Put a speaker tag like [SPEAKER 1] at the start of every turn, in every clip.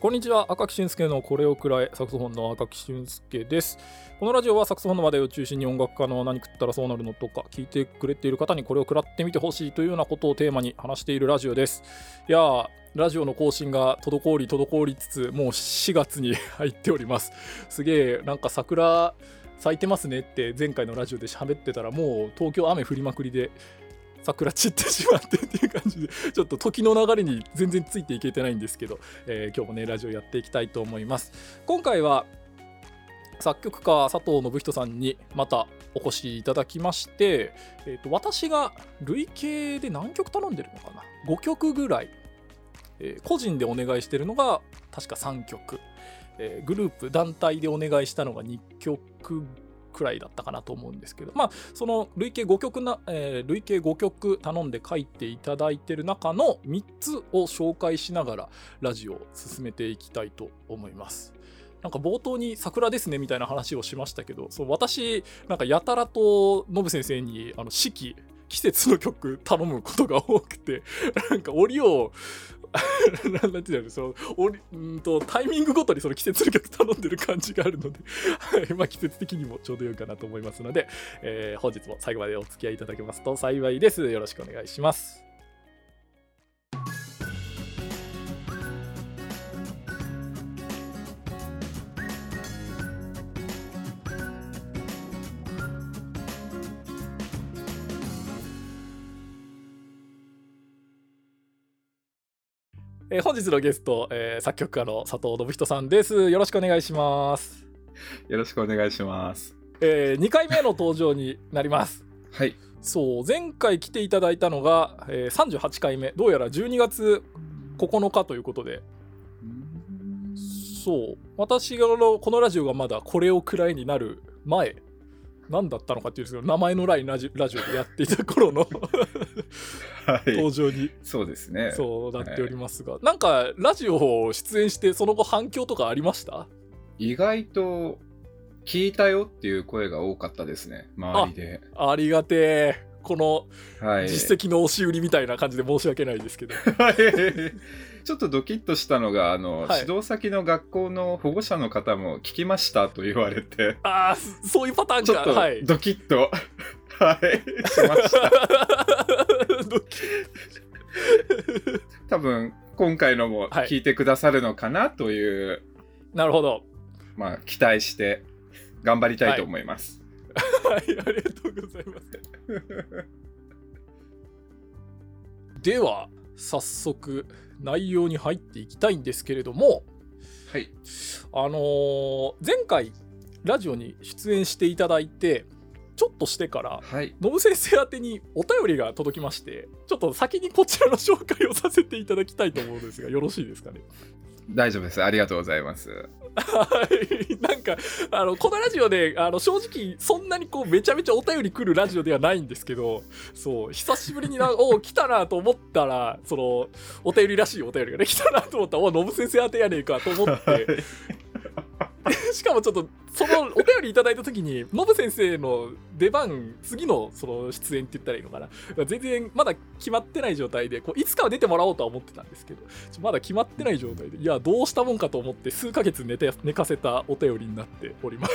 [SPEAKER 1] こんにちは。赤木俊介のこれをくらえサクソフォンの赤木俊介です。このラジオはサクソフォンの話題を中心に音楽家の何食ったらそうなるのとか聞いてくれている方にこれを食らってみてほしいというようなことをテーマに話しているラジオです。いやーラジオの更新が滞り滞りつつもう4月に入っておりますすげえなんか桜咲いてますねって前回のラジオで喋ってたらもう東京雨降りまくりで桜散ってしまってっていう感じでちょっと時の流れに全然ついていけてないんですけど、えー、今日もねラジオやっていきたいと思います。今回は作曲家佐藤信人さんにまたお越しいただきまして、えーと、私が累計で何曲頼んでるのかな？5曲ぐらい、えー、個人でお願いしてるのが確か3曲、えー、グループ団体でお願いしたのが2曲くらいだったかなと思うんですけど、まあ、その累計5曲な、えー、累計5曲頼んで書いていただいてる中の3つを紹介しながらラジオを進めていきたいと思います。なんか冒頭に桜ですねみたいな話をしましたけど、そう私、なんかやたらとノブ先生にあの四季、季節の曲頼むことが多くて、なんか折を なんていうのそのおんとタイミングごとにその季節の曲頼んでる感じがあるので はいまあ、季節的にもちょうどよいかなと思いますので、えー、本日も最後までお付き合いいただけますと幸いです。よろしくお願いします。えー、本日のゲスト、えー、作曲家の佐藤信人さんです。よろしくお願いします。
[SPEAKER 2] よろしくお願いします。
[SPEAKER 1] えー、2回目の登場になります。
[SPEAKER 2] はい。
[SPEAKER 1] そう、前回来ていただいたのが、えー、38回目、どうやら12月9日ということで、そう、私がこのラジオがまだこれをくらいになる前何だったのかっていうんですけど名前のないラジラジオでやっていた頃のはい、登場に。
[SPEAKER 2] そうですね。
[SPEAKER 1] そうなっておりますが、はい、なんかラジオを出演してその後反響とかありました？
[SPEAKER 2] 意外と聞いたよっていう声が多かったですね。周りで。
[SPEAKER 1] ありがてえ。この実績の押し売りみたいな感じで申し訳ないですけど、はい、
[SPEAKER 2] ちょっとドキッとしたのがあの、はい、指導先の学校の保護者の方も聞きましたと言われて。
[SPEAKER 1] ああそういうパターンか。
[SPEAKER 2] ちょっとドキッと、はい、しました 多分今回のも聞いてくださるのかなという、はい、
[SPEAKER 1] なるほど
[SPEAKER 2] まあ期待して頑張りたいと思います、
[SPEAKER 1] はい、ありがとうございます。では、早速内容に入っていきたいんですけれども、
[SPEAKER 2] はい。
[SPEAKER 1] あのー、前回、ラジオに出演していただいて、ちょっとしてから、はい、ノブ先生宛にお便りが届きまして、ちょっと先にこちらの紹介をさせていただきたいと思うんですが、よろしいですかね？
[SPEAKER 2] 大丈夫です。ありがとうございます。
[SPEAKER 1] はい。なんか、あの、このラジオで、あの、正直、そんなにこう、めちゃめちゃお便り来るラジオではないんですけど、そう、久しぶりにな、お来たなと思ったら、その、お便りらしいお便りがね、来たなと思ったら、お、ノブ先生宛てやねえかと思って、しかもちょっとそのお便りいただいた時にノブ先生の出番次のその出演って言ったらいいのかな。全然まだ決まってない状態でこういつかは出てもらおうとは思ってたんですけどまだ決まってない状態でいやどうしたもんかと思って数ヶ月寝て寝かせたお便りになっております。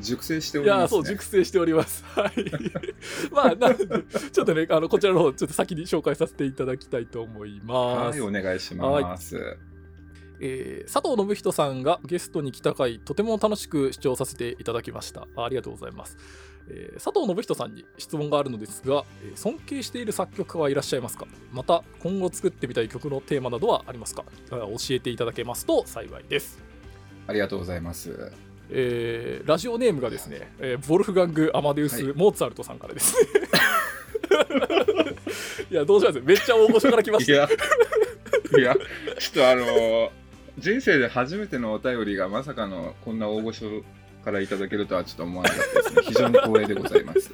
[SPEAKER 2] 熟成しております、ね、
[SPEAKER 1] いやそう熟成しております。はい。まあなちょっとねあのこちらの方ちょっと先に紹介させていただきたいと思います。
[SPEAKER 2] はいお願いします、はい
[SPEAKER 1] えー、佐藤信人さんがゲストに来た回とても楽しく視聴させていただきました。ありがとうございます、えー、佐藤信人さんに質問があるのですが、えー、尊敬している作曲家はいらっしゃいますか？また今後作ってみたい曲のテーマなどはありますか？教えていただけますと幸いです。
[SPEAKER 2] ありがとうございます。
[SPEAKER 1] えー、ラジオネームがですね、えー、ボルフガング・アマデウス・モーツァルトさんからです。ね、いやどうします？めっちゃ大御所から来ました。い
[SPEAKER 2] やいやちょっとあのー人生で初めてのお便りがまさかのこんな大御所からいただけるとはちょっと思わなかったですね。非常に光栄でございます。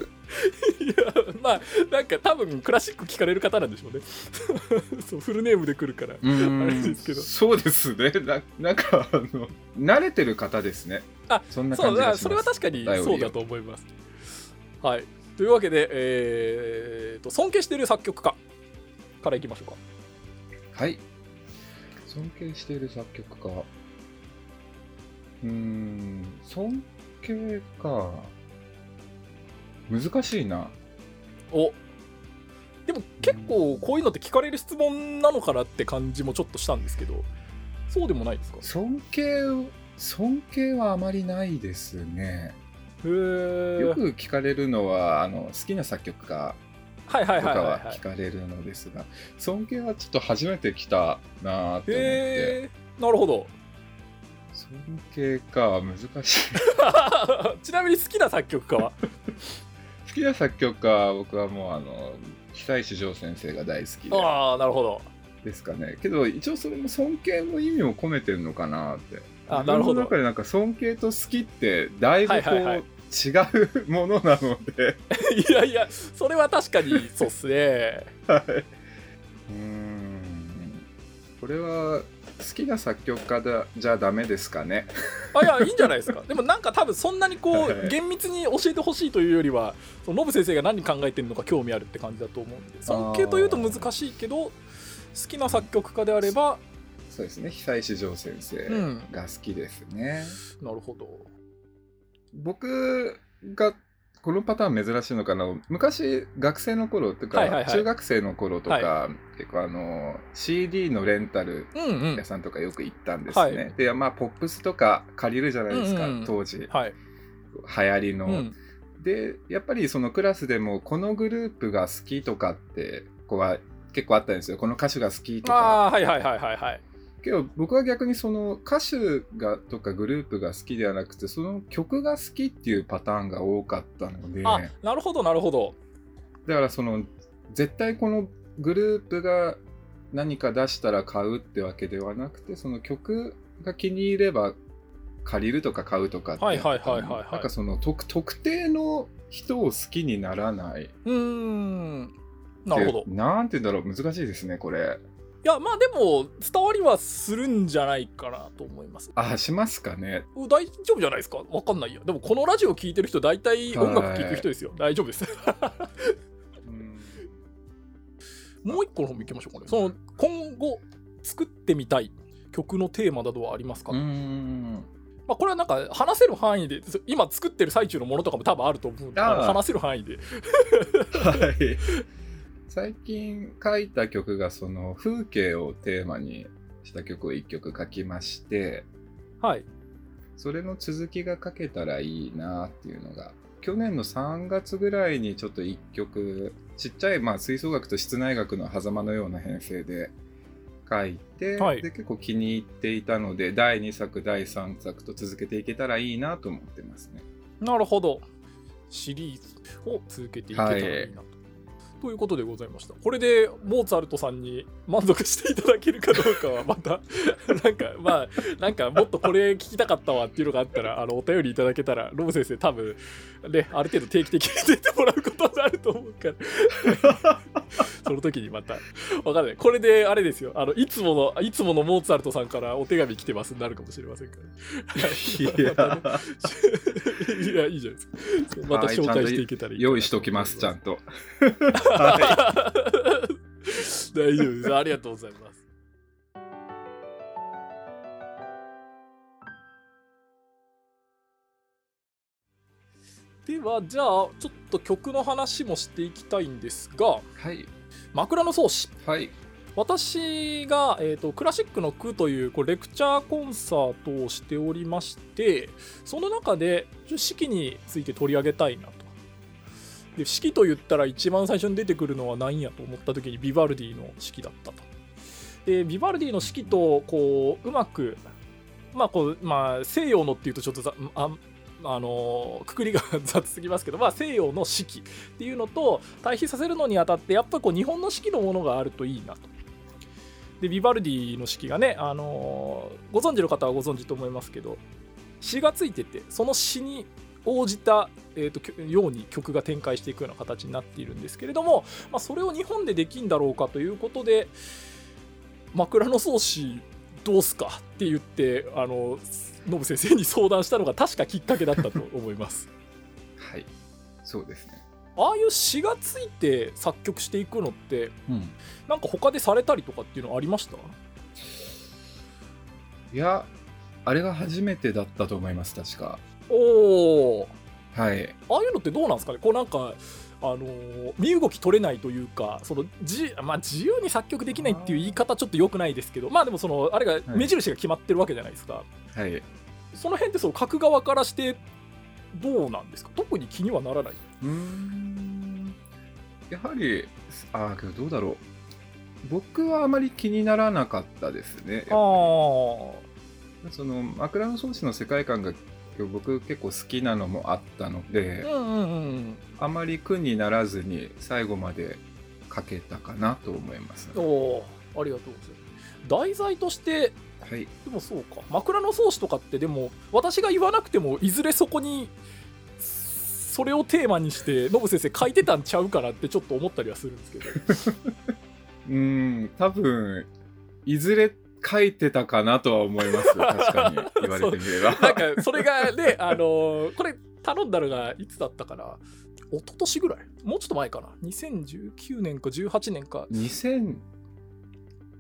[SPEAKER 1] いや、まあ、なんか多分クラシック聞かれる方なんでしょうね。そうフルネームで来るから、あれですけど。
[SPEAKER 2] そうですね。ななんか、あの、慣れてる方ですね。
[SPEAKER 1] あ、そんな感じがしますそれは確かにそうだと思います。はい。というわけで、えーと、尊敬している作曲家からいきましょうか。
[SPEAKER 2] はい。尊敬している作曲家。うーん、尊敬か。難しいな。
[SPEAKER 1] おでも結構こういうのって聞かれる質問なのかなって感じもちょっとしたんですけどそうでもないですか？
[SPEAKER 2] 尊敬、尊敬はあまりないですね。
[SPEAKER 1] へえ
[SPEAKER 2] よく聞かれるのは、あの、好きな作曲家とかは聞かれるのですが、尊敬はちょっと初めて来たなーって思って。
[SPEAKER 1] へえなるほど。
[SPEAKER 2] 尊敬か、難しい。
[SPEAKER 1] ちなみに好きな作曲家は？
[SPEAKER 2] 好きな作曲家は僕はもうあの久石譲先生が大好きで。
[SPEAKER 1] ああなるほど。
[SPEAKER 2] ですかね。けど一応それも尊敬の意味を込めてるのかなって。
[SPEAKER 1] あなるほど。
[SPEAKER 2] 中でなんか尊敬と好きってだいぶこう、違うものなので。
[SPEAKER 1] いやいやそれは確かにそうっすね。
[SPEAKER 2] はい。うーん。これは好きな作曲家だじゃダメですかね。
[SPEAKER 1] あいやいいんじゃないですか。でもなんか多分そんなにこ
[SPEAKER 2] はい。
[SPEAKER 1] う厳密に教えてほしいというよりはそのノブ先生が何考えてるのか興味あるって感じだと思うんで尊敬というと難しいけど好きな作曲家であれば
[SPEAKER 2] そうですね。久石譲先生
[SPEAKER 1] うん。
[SPEAKER 2] が好きですね、
[SPEAKER 1] なるほど
[SPEAKER 2] 僕がこのパターン珍しいのかな。昔学生の頃とか、
[SPEAKER 1] はいはいはい。
[SPEAKER 2] 中学生の頃とか、
[SPEAKER 1] は
[SPEAKER 2] 結構あの CD のレンタル
[SPEAKER 1] うんうん。
[SPEAKER 2] 屋さんとかよく行ったんですね、
[SPEAKER 1] はい。
[SPEAKER 2] でまあポップスとか借りるじゃないですか、
[SPEAKER 1] うんうん。
[SPEAKER 2] 当時。
[SPEAKER 1] はい、
[SPEAKER 2] 流行りの、
[SPEAKER 1] うん、
[SPEAKER 2] でやっぱりそのクラスでもこのグループが好きとかって子は結構あったんですよ。この歌手が好きとか。
[SPEAKER 1] ああはいはいはいはいはい
[SPEAKER 2] けど僕は逆にその歌手がとかグループが好きではなくてその曲が好きっていうパターンが多かったので。
[SPEAKER 1] あなるほどなるほど。
[SPEAKER 2] だからその絶対このグループが何か出したら買うってわけではなくてその曲が気に入れば借りるとか買うとかって
[SPEAKER 1] はいはいはいはいはい。
[SPEAKER 2] なんかその特特定の人を好きにならない。う
[SPEAKER 1] ーん。なるほど。
[SPEAKER 2] でなんて言うんだろう。難しいですねこれ
[SPEAKER 1] いやまあでも伝わりはするんじゃないかなと思います。
[SPEAKER 2] あしますかね。
[SPEAKER 1] 大丈夫じゃないですか？わかんないやでもこのラジオ聞いてる人大体音楽聴く人ですよ。大丈夫です。
[SPEAKER 2] うん。
[SPEAKER 1] もう一個の方も行きましょうかねその今後作ってみたい曲のテーマなどはありますか、
[SPEAKER 2] うーん。
[SPEAKER 1] まあ、これはなんか話せる範囲で今作ってる最中のものとかも多分あると思うんで話せる範囲で。
[SPEAKER 2] はい。最近書いた曲がその風景をテーマにした曲を1曲書きまして、
[SPEAKER 1] はい
[SPEAKER 2] それの続きが書けたらいいなっていうのが、去年の3月ぐらいにちょっと1曲、ちっちゃいまあ吹奏楽と室内楽の狭間のような編成で書いて、
[SPEAKER 1] はい
[SPEAKER 2] で結構気に入っていたので、第2作、第3作と続けていけたらいいなと思ってますね。
[SPEAKER 1] なるほどシリーズを続けていけたらいいなと。ということでございました。これでモーツァルトさんに満足していただけるかどうかはまた なんかまあなんかもっとこれ聞きたかったわっていうのがあったらあのお便りいただけたらロブ先生多分ねある程度定期的に出てもらうことになると思うから その時にまたわかんないこれであれですよあのいつものいつものモーツァルトさんからお手紙来てますになるかもしれませんから。
[SPEAKER 2] いや
[SPEAKER 1] いやいいじゃないですか。また紹介していけたらいい
[SPEAKER 2] 用意しときます、ちゃんと。
[SPEAKER 1] 大丈夫です。ありがとうございます。ではじゃあちょっと曲の話もしていきたいんですが
[SPEAKER 2] はい。
[SPEAKER 1] 「枕草子
[SPEAKER 2] はい。」
[SPEAKER 1] 私が、えーと「クラシックの句」というこうレクチャーコンサートをしておりましてその中でちょ四季について取り上げたいなと。で四季と言ったら一番最初に出てくるのは何やと思った時にビバルディの四季だったと。でビバルディの四季とこううまくまあこうまあ西洋のっていうとちょっとああのくくりが雑すぎますけど、まあ、西洋の四季っていうのと対比させるのにあたってやっぱこう日本の四季のものがあるといいなと。でビバルディの四季がね、あのご存知の方はご存知と思いますけど詩がついててその詩に応じた、えー、とように曲が展開していくような形になっているんですけれども、まあ、それを日本でできんだろうかということで枕草子どうすか？って言ってあのノブ先生に相談したのが確かきっかけだったと思います。
[SPEAKER 2] はい。そうですね。
[SPEAKER 1] ああいう詩がついて作曲していくのって
[SPEAKER 2] うん。
[SPEAKER 1] なんか他でされたりとかっていうのありました？
[SPEAKER 2] いやあれが初めてだったと思います確か
[SPEAKER 1] おお
[SPEAKER 2] はい。
[SPEAKER 1] ああいうのってどうなんですかね？こうなんかあのー身動き取れないというかそのじ、まあ、自由に作曲できないっていう言い方ちょっと良くないですけどまあでもそのあれが目印が決まってるわけじゃないですか、
[SPEAKER 2] はい。
[SPEAKER 1] その辺ってその書く側からしてどうなんですか？特に気にはならない？う
[SPEAKER 2] ーん。やはりああけどどうだろう。僕はあまり気にならなかったですね
[SPEAKER 1] ああ
[SPEAKER 2] その枕草子の世界観が僕結構好きなのもあったので、
[SPEAKER 1] うんうんうん
[SPEAKER 2] あまり苦にならずに最後まで書けたかなと思います、
[SPEAKER 1] おおーありがとうございます。題材として
[SPEAKER 2] はい。
[SPEAKER 1] でもそうか。枕草子とかってでも私が言わなくてもいずれそこにそれをテーマにしてノブ先生書いてたんちゃうかなってちょっと思ったりはするんですけど。
[SPEAKER 2] うーん多分いずれ書いてたかなとは思います。確かに。言われてみれば。
[SPEAKER 1] なんかそれがね あのーこれ頼んだのがいつだったかな？一昨年ぐらい？もうちょっと前かな？2019年か18年か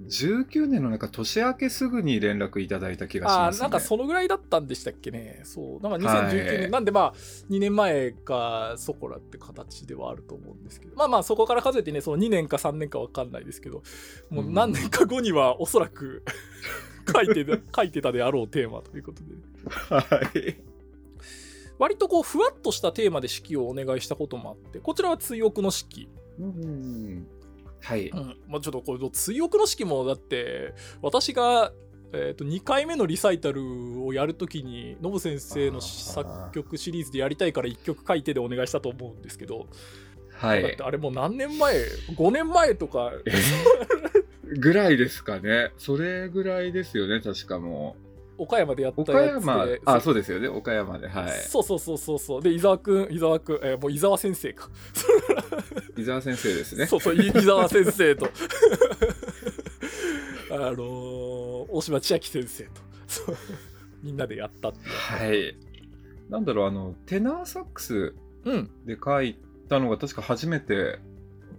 [SPEAKER 2] 2019年のなんか年明けすぐに連絡いただいた気がし
[SPEAKER 1] あ
[SPEAKER 2] ます、ね、
[SPEAKER 1] ーなんかそのぐらいだったんでしたっけね。そう。なんか2019年、
[SPEAKER 2] はい。
[SPEAKER 1] なんでまあ2年前かそこらって形ではあると思うんですけど。まあまあそこから数えてねその2年か3年か分かんないですけどもう何年か後にはおそらく 書いてた書いてたであろうテーマということで。
[SPEAKER 2] はい。
[SPEAKER 1] 割とこうふわっとしたテーマで式をお願いしたこともあってこちらは追憶の式。
[SPEAKER 2] うんはい。
[SPEAKER 1] うん。まあ、ちょっとこれ追憶の式もだって私が、えー、と2回目のリサイタルをやるときにノブ先生の作曲シリーズでやりたいから1曲書いてでお願いしたと思うんですけど、
[SPEAKER 2] はい。
[SPEAKER 1] だってあれもう何年前？5年前とか。
[SPEAKER 2] ぐらいですかね。それぐらいですよね確かも
[SPEAKER 1] 岡山でやっ
[SPEAKER 2] う
[SPEAKER 1] たやつ
[SPEAKER 2] 岡山。
[SPEAKER 1] で
[SPEAKER 2] あそうですよね。岡山で。はい。
[SPEAKER 1] そうそうそうそうそう。で伊沢くん伊沢くん、えーもう伊沢先生か。
[SPEAKER 2] 伊沢先生ですね。
[SPEAKER 1] そうそうい伊沢先生と。あのー大島千秋先生と。みんなでやったっ
[SPEAKER 2] はい。なんだろうあのテナーサックス
[SPEAKER 1] うん。
[SPEAKER 2] で書いたのが確か初めて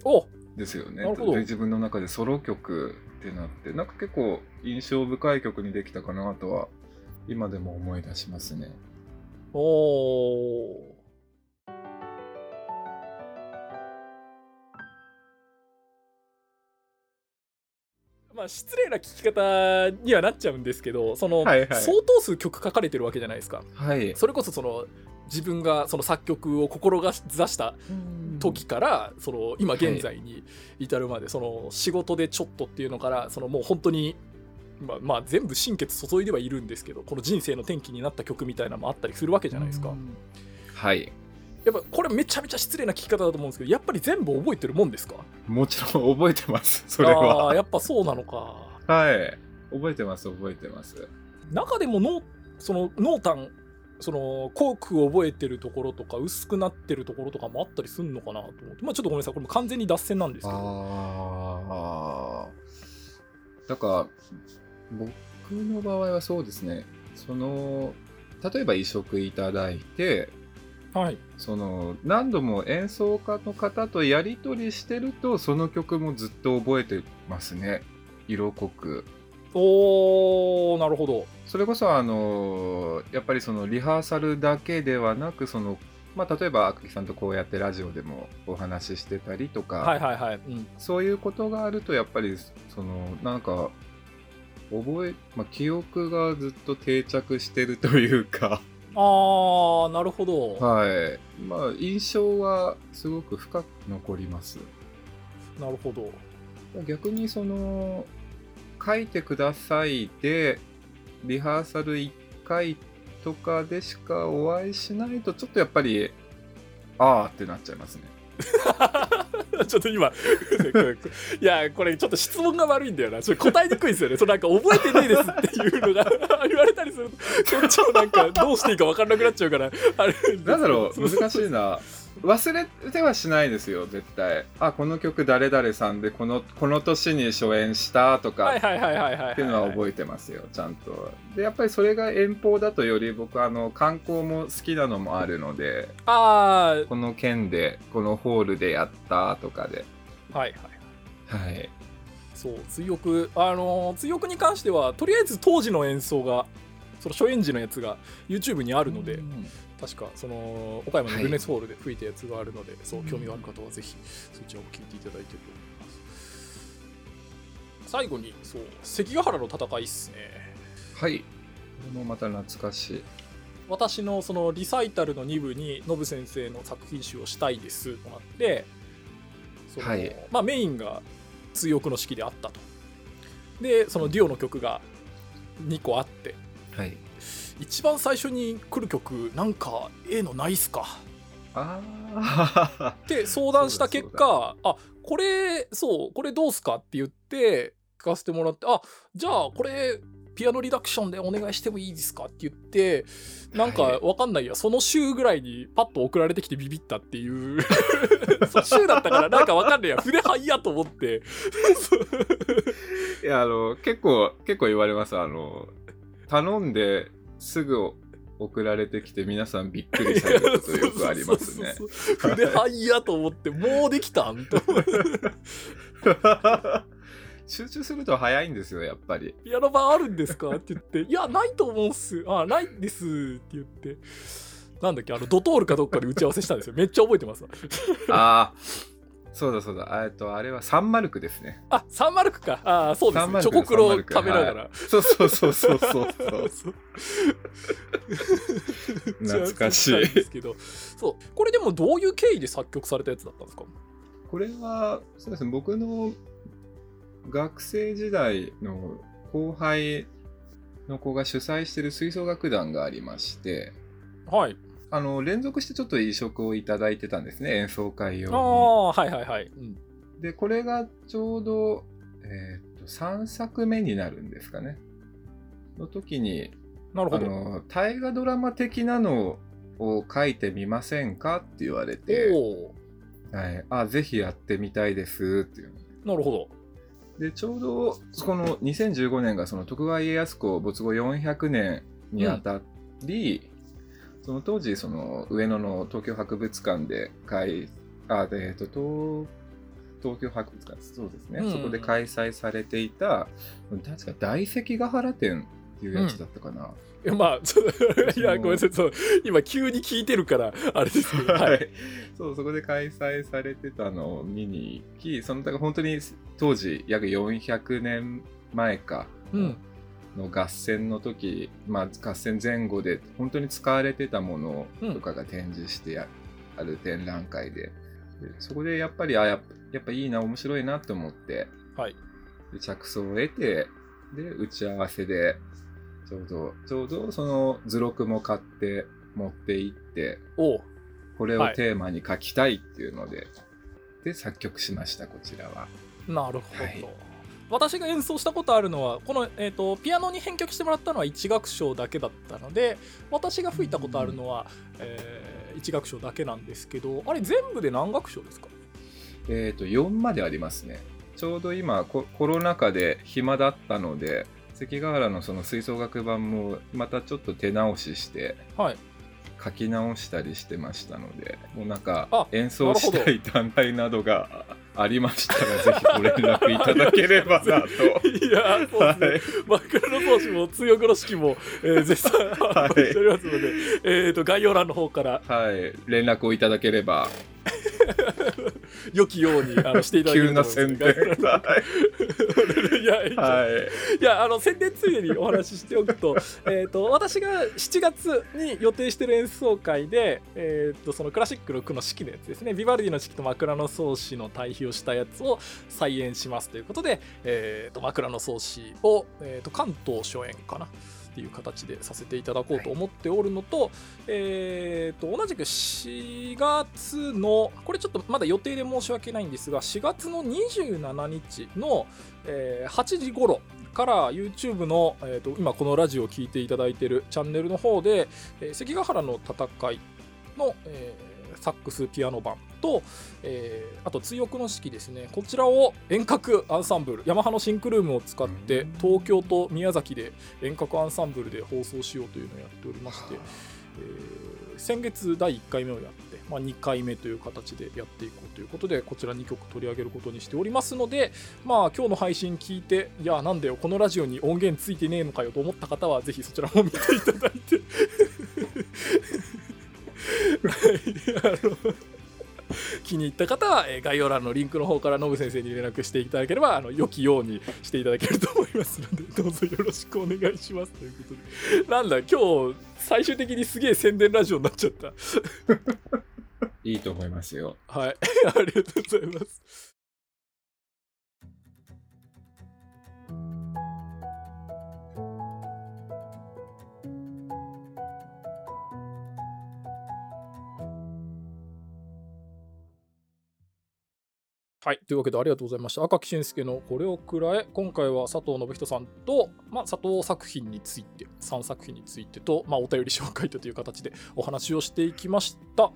[SPEAKER 1] お
[SPEAKER 2] ですよね。
[SPEAKER 1] なるほど。
[SPEAKER 2] で自分の中でソロ曲ってなってなんか結構印象深い曲にできたかなとは今でも思い出しますね。
[SPEAKER 1] おー。まあ失礼な聞き方にはなっちゃうんですけどその、
[SPEAKER 2] はいはい。
[SPEAKER 1] 相当数曲書かれてるわけじゃないですか。
[SPEAKER 2] はい。
[SPEAKER 1] それこそその自分がその作曲を志した時から、その今現在に至るまで、その仕事でちょっとっていうのからそのもう本当にまあ、まあ全部心血注いではいるんですけどこの人生の転機になった曲みたいなのもあったりするわけじゃないですか、
[SPEAKER 2] はい。
[SPEAKER 1] やっぱこれめちゃめちゃ失礼な聞き方だと思うんですけどやっぱり全部覚えてるもんですか？
[SPEAKER 2] もちろん覚えてます それ
[SPEAKER 1] あ
[SPEAKER 2] は
[SPEAKER 1] ーやっぱそうなのか。
[SPEAKER 2] はい。覚えてます覚えてます。
[SPEAKER 1] 中でも濃その濃淡その濃く覚えてるところとか薄くなってるところとかもあったりするのかなと思って。まあちょっとごめんなさい。これも完全に脱線なんですけど。
[SPEAKER 2] ああだから僕の場合はそうですね。その例えば移植いただいて
[SPEAKER 1] はい。
[SPEAKER 2] その何度も演奏家の方とやり取りしてるとその曲もずっと覚えてますね。色濃く。
[SPEAKER 1] おーなるほど
[SPEAKER 2] それこそあのやっぱりそのリハーサルだけではなくそのまあ例えば赤木さんとこうやってラジオでもお話ししてたりとか、
[SPEAKER 1] はいはいはい、うん、
[SPEAKER 2] そういうことがあるとやっぱりそのなんか覚え、まあ、記憶がずっと定着してるというか。
[SPEAKER 1] あーなるほど、
[SPEAKER 2] はい。まあ印象はすごく深く残ります。
[SPEAKER 1] なるほど。
[SPEAKER 2] 逆にその書いてくださいでリハーサル1回とかでしかお会いしないとちょっとやっぱりああってなっちゃいますね。
[SPEAKER 1] ちょっと今 いやこれちょっと質問が悪いんだよな。ちょっと答えにくいですよね。そのなんか覚えてねえですっていうのが 言われたりするとそっちもなんかどうしていいか分からなくなっちゃうからあれ。
[SPEAKER 2] なんだろう難しいな忘れてはしないですよ絶対。あこの曲誰々さんでこのこの年に初演したとか。っていうのは覚えてますよちゃんと。でやっぱりそれが遠方だとより僕あの観光も好きなのもあるので。
[SPEAKER 1] あ
[SPEAKER 2] この県でこのホールでやったとかで。
[SPEAKER 1] あはいはい。
[SPEAKER 2] はい。
[SPEAKER 1] そう追憶あのー追憶に関してはとりあえず当時の演奏がその初演時のやつが YouTube にあるので、
[SPEAKER 2] うん
[SPEAKER 1] 確かその岡山の
[SPEAKER 2] はい
[SPEAKER 1] ルネスホールで吹いたやつがあるので、そう
[SPEAKER 2] うん
[SPEAKER 1] 興味がある方はぜひそちらを聞いていただいてと思います最後にそう関ヶ原の戦いっすね
[SPEAKER 2] はい。これもまた懐かしい。
[SPEAKER 1] 私のそのリサイタルの2部にノブ先生の作品集をしたいですとなってその、
[SPEAKER 2] はい
[SPEAKER 1] まあ、メインが追憶の式であったとでそのデュオの曲が2個あって
[SPEAKER 2] はい。
[SPEAKER 1] 一番最初に来る曲なんか A のないっすか？って相談した結果あこれそうこれどうすかって言って聞かせてもらってあじゃあこれピアノリダクションでお願いしてもいいですかって言ってなんか
[SPEAKER 2] はい。
[SPEAKER 1] わかんないや、その週ぐらいにパッと送られてきてビビったっていう。その週だったからなんかわかんないや。筆はいやと思って。
[SPEAKER 2] いや、あの、結構、結構言われます。あの、頼んですぐ送られてきて皆さんびっくりされることよくありますね。
[SPEAKER 1] そうそうそう筆はいやと思ってもうできたんと
[SPEAKER 2] 集中すると早いんですよ、やっぱり。
[SPEAKER 1] ピアノ版あるんですかって言って、いや、ないと思うんす。あ、ないんですって言って、なんだっけ、あの、ドトールかどっかで打ち合わせしたんですよ。めっちゃ覚えてますわ。
[SPEAKER 2] ああ、そうだそうだ。えっと、あれはサンマルクですね。
[SPEAKER 1] あ、サンマルクか。あ、そうですね。チョコクロを食べながら。
[SPEAKER 2] はいそうそうそうそうそうそう。
[SPEAKER 1] そ う
[SPEAKER 2] 懐かしい
[SPEAKER 1] ですけどそうこれでもどういう経緯で作曲されたやつだったんですか？
[SPEAKER 2] これは、そうですね、僕の学生時代の後輩の子が主催している吹奏楽団がありまして、
[SPEAKER 1] はい
[SPEAKER 2] あの連続してちょっと移植をいただいてたんですね、演奏会用
[SPEAKER 1] あ
[SPEAKER 2] に。
[SPEAKER 1] あはいはいはい、うん、
[SPEAKER 2] で、これがちょうど、えーっと3作目になるんですかね。の時に、あ
[SPEAKER 1] なるほど。
[SPEAKER 2] の大河ドラマ的なのを書いてみませんかって言われて、はい、あぜひやってみたいですっていう
[SPEAKER 1] なるほど。
[SPEAKER 2] でちょうどこの2015年がその徳川家康公没後400年にあたり、その当時その上野の東京博物館で開あで、えっと東東京博物館そうですね、
[SPEAKER 1] うん。
[SPEAKER 2] そこで開催されていた確か大関ヶ原展っていうやつだったかな、
[SPEAKER 1] いやまあちょっといやごめんなさいそう今急に聞いてるからあれですけどは
[SPEAKER 2] はい。い、そうそこで開催されてたのを見に行きそのだから本当に当時約400年前か。
[SPEAKER 1] うん
[SPEAKER 2] の合戦の時、まあ、合戦前後で本当に使われてたものとかが展示してあある展覧会で。でそこでやっぱりあやっぱいいな面白いなと思って。
[SPEAKER 1] はい。
[SPEAKER 2] で着想を得てで打ち合わせでちょうどちょうどその図録も買って持って行ってこれを
[SPEAKER 1] はい。
[SPEAKER 2] テーマに書きたいっていうので、で作曲しましたこちらは。
[SPEAKER 1] なるほど、
[SPEAKER 2] はい
[SPEAKER 1] 私が演奏したことあるのはこの、えー、とピアノに編曲してもらったのは1楽章だけだったので私が吹いたことあるのは、え1楽章だけなんですけどあれ全部で何楽章ですか？
[SPEAKER 2] えっ、と4までありますね。ちょうど今ココロナ禍で暇だったので関ヶ原のその吹奏楽版もまたちょっと手直しして
[SPEAKER 1] はい。
[SPEAKER 2] 書き直したりしてましたのでもうなんか
[SPEAKER 1] あ
[SPEAKER 2] 演奏したい団体などがありましたらぜひご連絡いただければなと。
[SPEAKER 1] いやそうですね、枕の投資も強黒式も、えー 絶賛
[SPEAKER 2] はい
[SPEAKER 1] 発しておりますので、えー、と概要欄の方から。
[SPEAKER 2] はい、はい、連絡をいただければ
[SPEAKER 1] 良きようにあのしていただけ
[SPEAKER 2] 急な
[SPEAKER 1] ると思い
[SPEAKER 2] 宣
[SPEAKER 1] ます。
[SPEAKER 2] 伝
[SPEAKER 1] いやいい
[SPEAKER 2] はい。
[SPEAKER 1] いやあの宣伝ついでにお話ししておくと えーと私が7月に予定してる演奏会で、えー、とそのクラシックの句の式のやつですね。ビバルディの式と枕草子の対比をしたやつを再演しますということで、えー、と枕草子を、えー、と関東初演かなっていう形でさせていただこうと思っておるのと,、えー、と同じく4月のこれちょっとまだ予定で申し訳ないんですが4月の27日の、えー8時頃から YouTube の、えー、と今このラジオを聞いていただいているチャンネルの方で、えー関ヶ原の戦いの、えーサックスピアノ版と、えーあと追憶の式ですね。こちらを遠隔アンサンブル。ヤマハのシンクルームを使って
[SPEAKER 2] うん。
[SPEAKER 1] 東京と宮崎で遠隔アンサンブルで放送しようというのをやっておりまして、えー先月第1回目をやってまあ、2回目という形でやっていこうということでこちら2曲取り上げることにしておりますのでまあ今日の配信聞いていやなんだよこのラジオに音源ついてねえのかよと思った方はぜひそちらも見ていただいて。はいあの気に入った方は、えー概要欄のリンクの方からノブ先生に連絡していただければあの良きようにしていただけると思いますのでどうぞよろしくお願いします。ということで。なんだ今日最終的にすげえ宣伝ラジオになっちゃった。
[SPEAKER 2] いいと思いますよ。
[SPEAKER 1] はい。ありがとうございますはい。というわけでありがとうございました。赤木俊介のこれをくらえ、今回は佐藤信人さんと、まあ、佐藤作品について、3作品についてと、まあ、お便り紹介という形でお話をしていきました。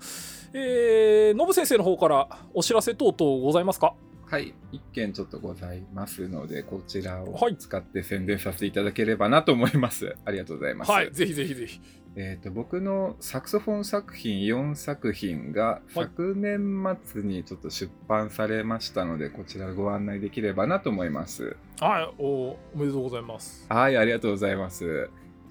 [SPEAKER 1] えー、信先生の方からお知らせ等々ございますか？
[SPEAKER 2] はい、一件ちょっとございますので、こちらを
[SPEAKER 1] はい
[SPEAKER 2] 使って宣伝させていただければなと思います。ありがとうございます。
[SPEAKER 1] はい。ぜひぜひぜひ。
[SPEAKER 2] えー、と僕のサクソフォン作品4作品が昨年末にちょっと出版されましたので、こちらご案内できればなと思います。
[SPEAKER 1] はい。おおめでとうございます。
[SPEAKER 2] はい、ありがとうございます。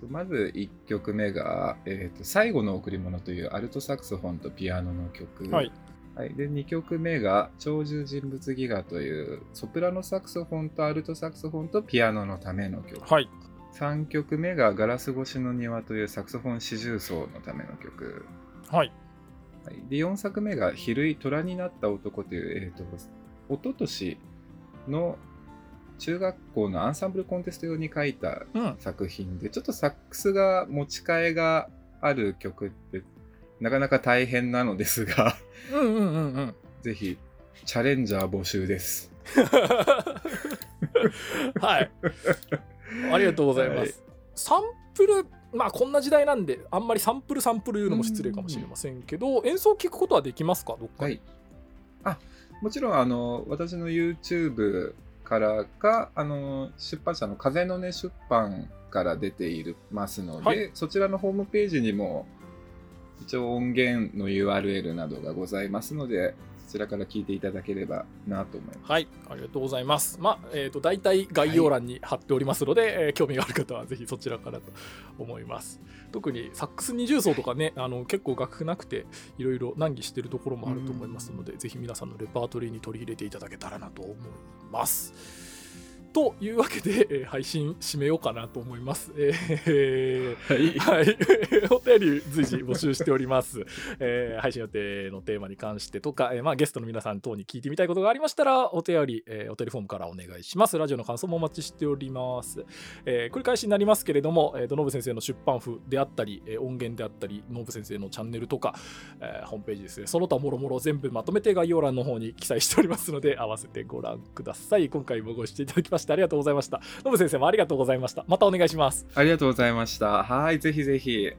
[SPEAKER 2] まず1曲目が、えーと「最後の贈り物」というアルトサクソフォンとピアノの曲。
[SPEAKER 1] はい。
[SPEAKER 2] はい、で2曲目が「鳥獣人物戯画」というソプラノサクソフォンとアルトサクソフォンとピアノのための曲。
[SPEAKER 1] はい。
[SPEAKER 2] 3曲目が「ガラス越しの庭」というサクソフォン四重奏のための曲。
[SPEAKER 1] はい。
[SPEAKER 2] はい、で4作目が「比類虎になった男」という、えー、と一昨年の中学校のアンサンブルコンテスト用に書いた
[SPEAKER 1] うん。
[SPEAKER 2] 作品でちょっとサックスが持ち替えがある曲ってなかなか大変なのですが
[SPEAKER 1] うんうんうんうん。
[SPEAKER 2] ぜひチャレンジャー募集です。
[SPEAKER 1] はい。ありがとうございます。
[SPEAKER 2] はい。
[SPEAKER 1] サンプル、まあこんな時代なんで、あんまりサンプルサンプル言うのも失礼かもしれませんけど、演奏聞くことはできますか？どっかで。
[SPEAKER 2] はい、あもちろんあの私の YouTube からかあの出版社の風の音出版から出ているますので、
[SPEAKER 1] はい。
[SPEAKER 2] そちらのホームページにも一応音源の URL などがございますのでそちらから聞いていただければなと思います。
[SPEAKER 1] はい、ありがとうございます。まあ、えっ、と、大体概要欄に貼っておりますので、えー興味がある方はぜひそちらからと思います。特にサックス二重奏とかね、あの結構楽譜なくて、いろいろ難儀してるところもあると思いますので、ぜひ皆さんのレパートリーに取り入れていただけたらなと思います。というわけで、えー配信締めようかなと思います。えー
[SPEAKER 2] はい
[SPEAKER 1] はい、お便り随時募集しております。えー配信予定のテーマに関してとか、えーまあ、ゲストの皆さん等に聞いてみたいことがありましたら、お便り、えーお便りフォームからお願いします。ラジオの感想もお待ちしております。えー繰り返しになりますけれども、えーと、ノブ先生の出版譜であったり、えー音源であったり、ノブ先生のチャンネルとか、えーホームページですね、その他もろもろ全部まとめて概要欄の方に記載しておりますので、合わせてご覧ください。今回もご視聴いただきましてありがとうございました。ノブ先生もありがとうございました。またお願いします。
[SPEAKER 2] ありがとうございました。はい、ぜひぜひ